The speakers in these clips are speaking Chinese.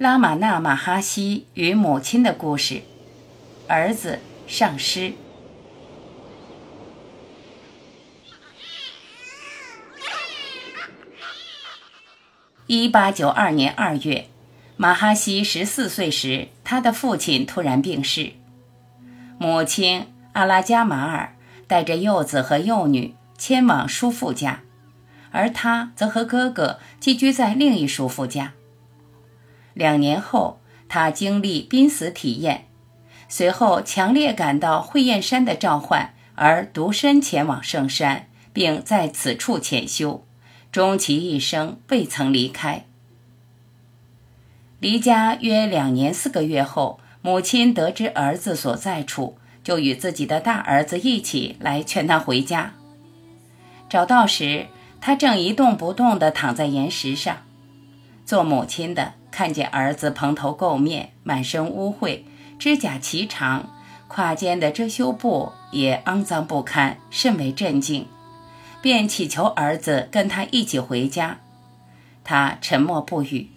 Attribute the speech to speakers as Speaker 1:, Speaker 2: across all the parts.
Speaker 1: 拉玛那马哈西与母亲的故事，儿子上师。一八九二年二月，马哈西十四岁时，他的父亲突然病逝，母亲阿拉加马尔带着幼子和幼女迁往叔父家。而他则和哥哥寄居在另一叔父家。两年后，他经历濒死体验，随后强烈感到慧燕山的召唤，而独身前往圣山，并在此处潜修，终其一生未曾离开。离家约两年四个月后，母亲得知儿子所在处，就与自己的大儿子一起来劝他回家。找到时，他正一动不动地躺在岩石上，做母亲的看见儿子蓬头垢面、满身污秽、指甲颀长、胯间的遮羞布也肮脏不堪，甚为震惊，便祈求儿子跟他一起回家。他沉默不语。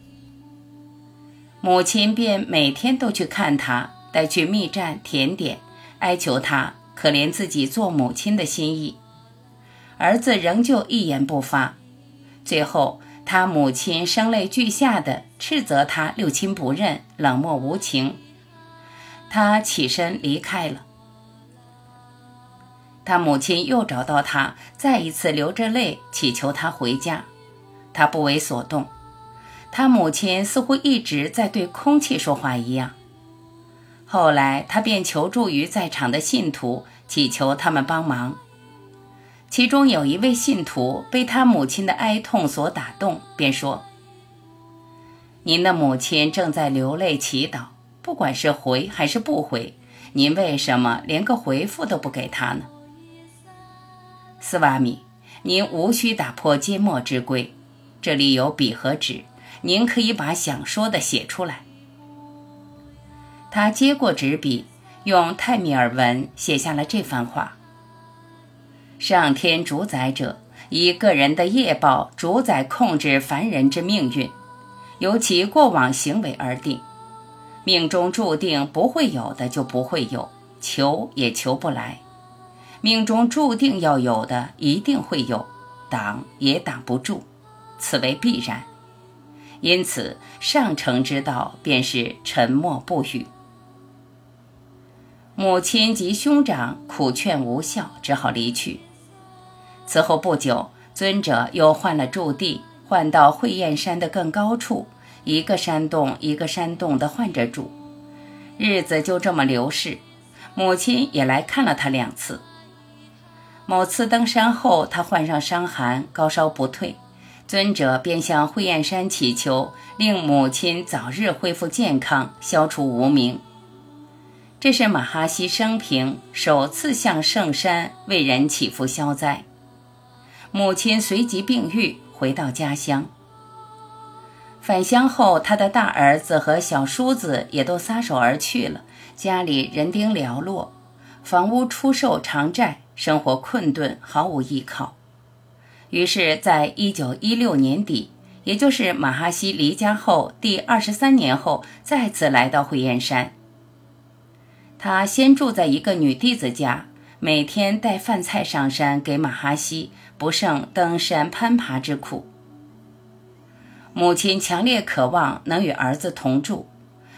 Speaker 1: 母亲便每天都去看他，带去蜜饯、甜点，哀求他可怜自己做母亲的心意。儿子仍旧一言不发，最后他母亲声泪俱下的斥责他六亲不认、冷漠无情。他起身离开了。他母亲又找到他，再一次流着泪祈求他回家，他不为所动。他母亲似乎一直在对空气说话一样。后来他便求助于在场的信徒，祈求他们帮忙。其中有一位信徒被他母亲的哀痛所打动，便说：“您的母亲正在流泪祈祷，不管是回还是不回，您为什么连个回复都不给她呢？”斯瓦米，您无需打破缄默之规，这里有笔和纸，您可以把想说的写出来。他接过纸笔，用泰米尔文写下了这番话。上天主宰者以个人的业报主宰控制凡人之命运，由其过往行为而定。命中注定不会有的就不会有，求也求不来；命中注定要有的一定会有，挡也挡不住，此为必然。因此，上乘之道便是沉默不语。母亲及兄长苦劝无效，只好离去。此后不久，尊者又换了驻地，换到慧燕山的更高处，一个山洞一个山洞的换着住，日子就这么流逝。母亲也来看了他两次。某次登山后，他患上伤寒，高烧不退，尊者便向慧燕山祈求，令母亲早日恢复健康，消除无名。这是马哈西生平首次向圣山为人祈福消灾。母亲随即病愈，回到家乡。返乡后，他的大儿子和小叔子也都撒手而去了，家里人丁寥落，房屋出售偿债，生活困顿，毫无依靠。于是，在一九一六年底，也就是马哈西离家后第二十三年后，再次来到慧燕山。他先住在一个女弟子家，每天带饭菜上山给马哈西。不胜登山攀爬之苦。母亲强烈渴望能与儿子同住，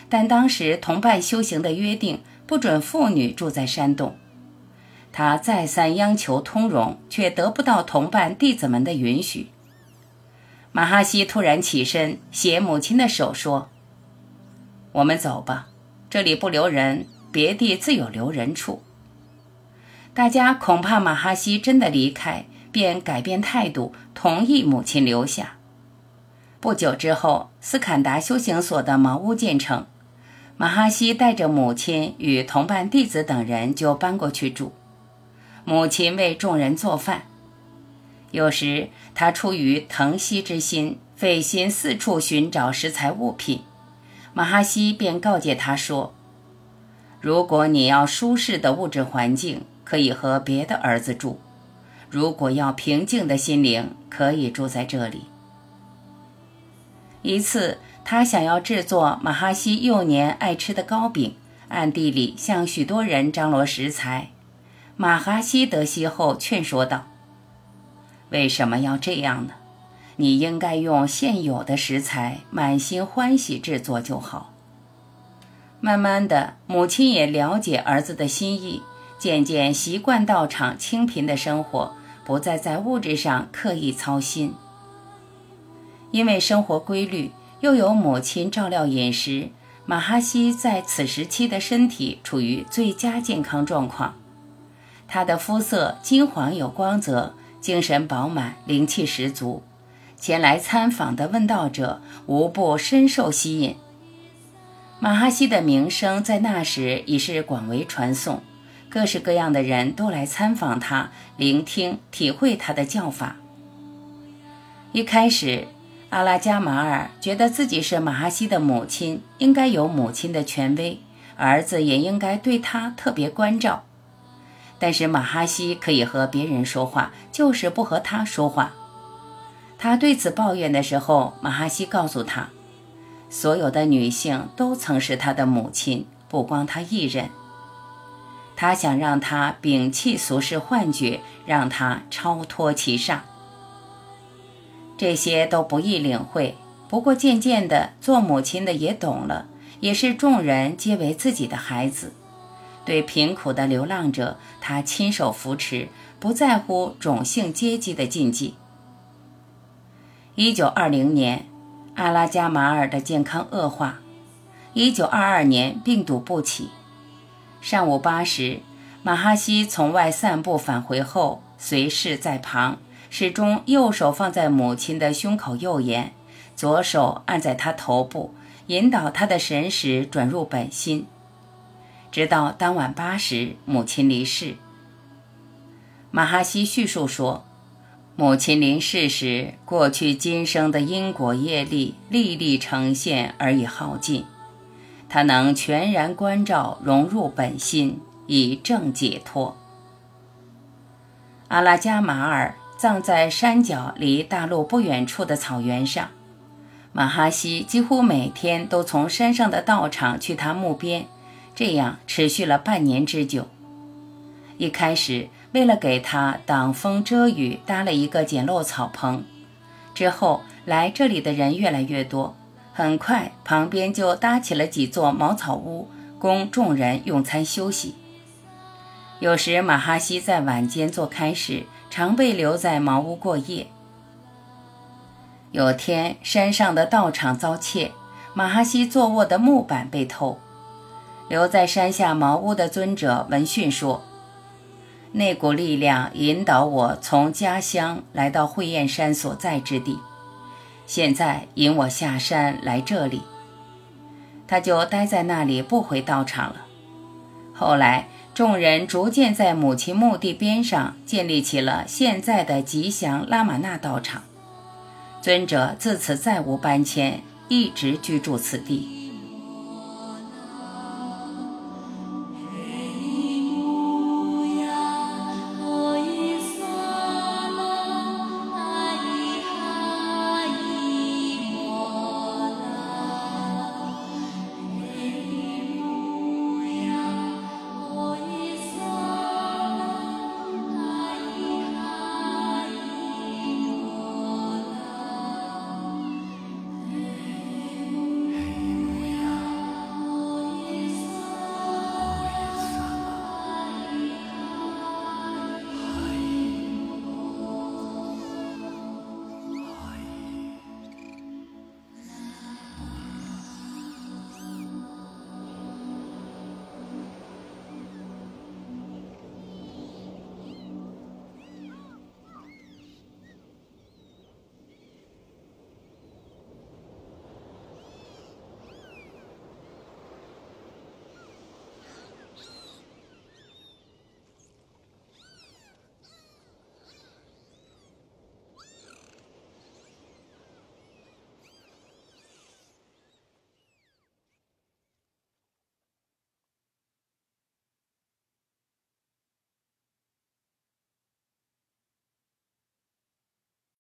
Speaker 1: 但当时同伴修行的约定不准妇女住在山洞。他再三央求通融，却得不到同伴弟子们的允许。马哈西突然起身，携母亲的手说：“我们走吧，这里不留人，别地自有留人处。”大家恐怕马哈西真的离开。便改变态度，同意母亲留下。不久之后，斯坎达修行所的茅屋建成，马哈西带着母亲与同伴弟子等人就搬过去住。母亲为众人做饭，有时他出于疼惜之心，费心四处寻找食材物品。马哈西便告诫他说：“如果你要舒适的物质环境，可以和别的儿子住。”如果要平静的心灵，可以住在这里。一次，他想要制作马哈西幼年爱吃的糕饼，暗地里向许多人张罗食材。马哈西得悉后劝说道：“为什么要这样呢？你应该用现有的食材，满心欢喜制作就好。”慢慢的，母亲也了解儿子的心意，渐渐习惯道场清贫的生活，不再在物质上刻意操心。因为生活规律。又有母亲照料饮食，马哈西在此时期的身体处于最佳健康状况。他的肤色金黄有光泽，精神饱满，灵气十足。前来参访的问道者无不深受吸引。马哈西的名声在那时已是广为传颂，各式各样的人都来参访他，聆听、体会他的教法。一开始。阿拉加马尔觉得自己是马哈西的母亲，应该有母亲的权威，儿子也应该对他特别关照。但是马哈西可以和别人说话，就是不和他说话。他对此抱怨的时候，马哈西告诉他，所有的女性都曾是他的母亲，不光他一人。他想让他摒弃俗世幻觉，让他超脱其上。这些都不易领会，不过渐渐的，做母亲的也懂了，也是众人皆为自己的孩子。对贫苦的流浪者，他亲手扶持，不在乎种姓阶级的禁忌。一九二零年，阿拉加马尔的健康恶化。一九二二年，病毒不起。上午八时，马哈西从外散步返回后，随侍在旁。始终右手放在母亲的胸口右沿，左手按在她头部，引导她的神识转入本心。直到当晚八时，母亲离世。马哈西叙述说，母亲临世时，过去今生的因果业力历历呈现而已耗尽，他能全然关照融入本心，以正解脱。阿拉加马尔。葬在山脚离大陆不远处的草原上，马哈西几乎每天都从山上的道场去他墓边，这样持续了半年之久。一开始，为了给他挡风遮雨，搭了一个简陋草棚。之后，来这里的人越来越多，很快旁边就搭起了几座茅草屋，供众人用餐休息。有时，马哈西在晚间做开始。常被留在茅屋过夜。有天，山上的道场遭窃，马哈西坐卧的木板被偷。留在山下茅屋的尊者闻讯说：“那股力量引导我从家乡来到慧燕山所在之地，现在引我下山来这里。”他就待在那里不回道场了。后来。众人逐渐在母亲墓地边上建立起了现在的吉祥拉玛那道场，尊者自此再无搬迁，一直居住此地。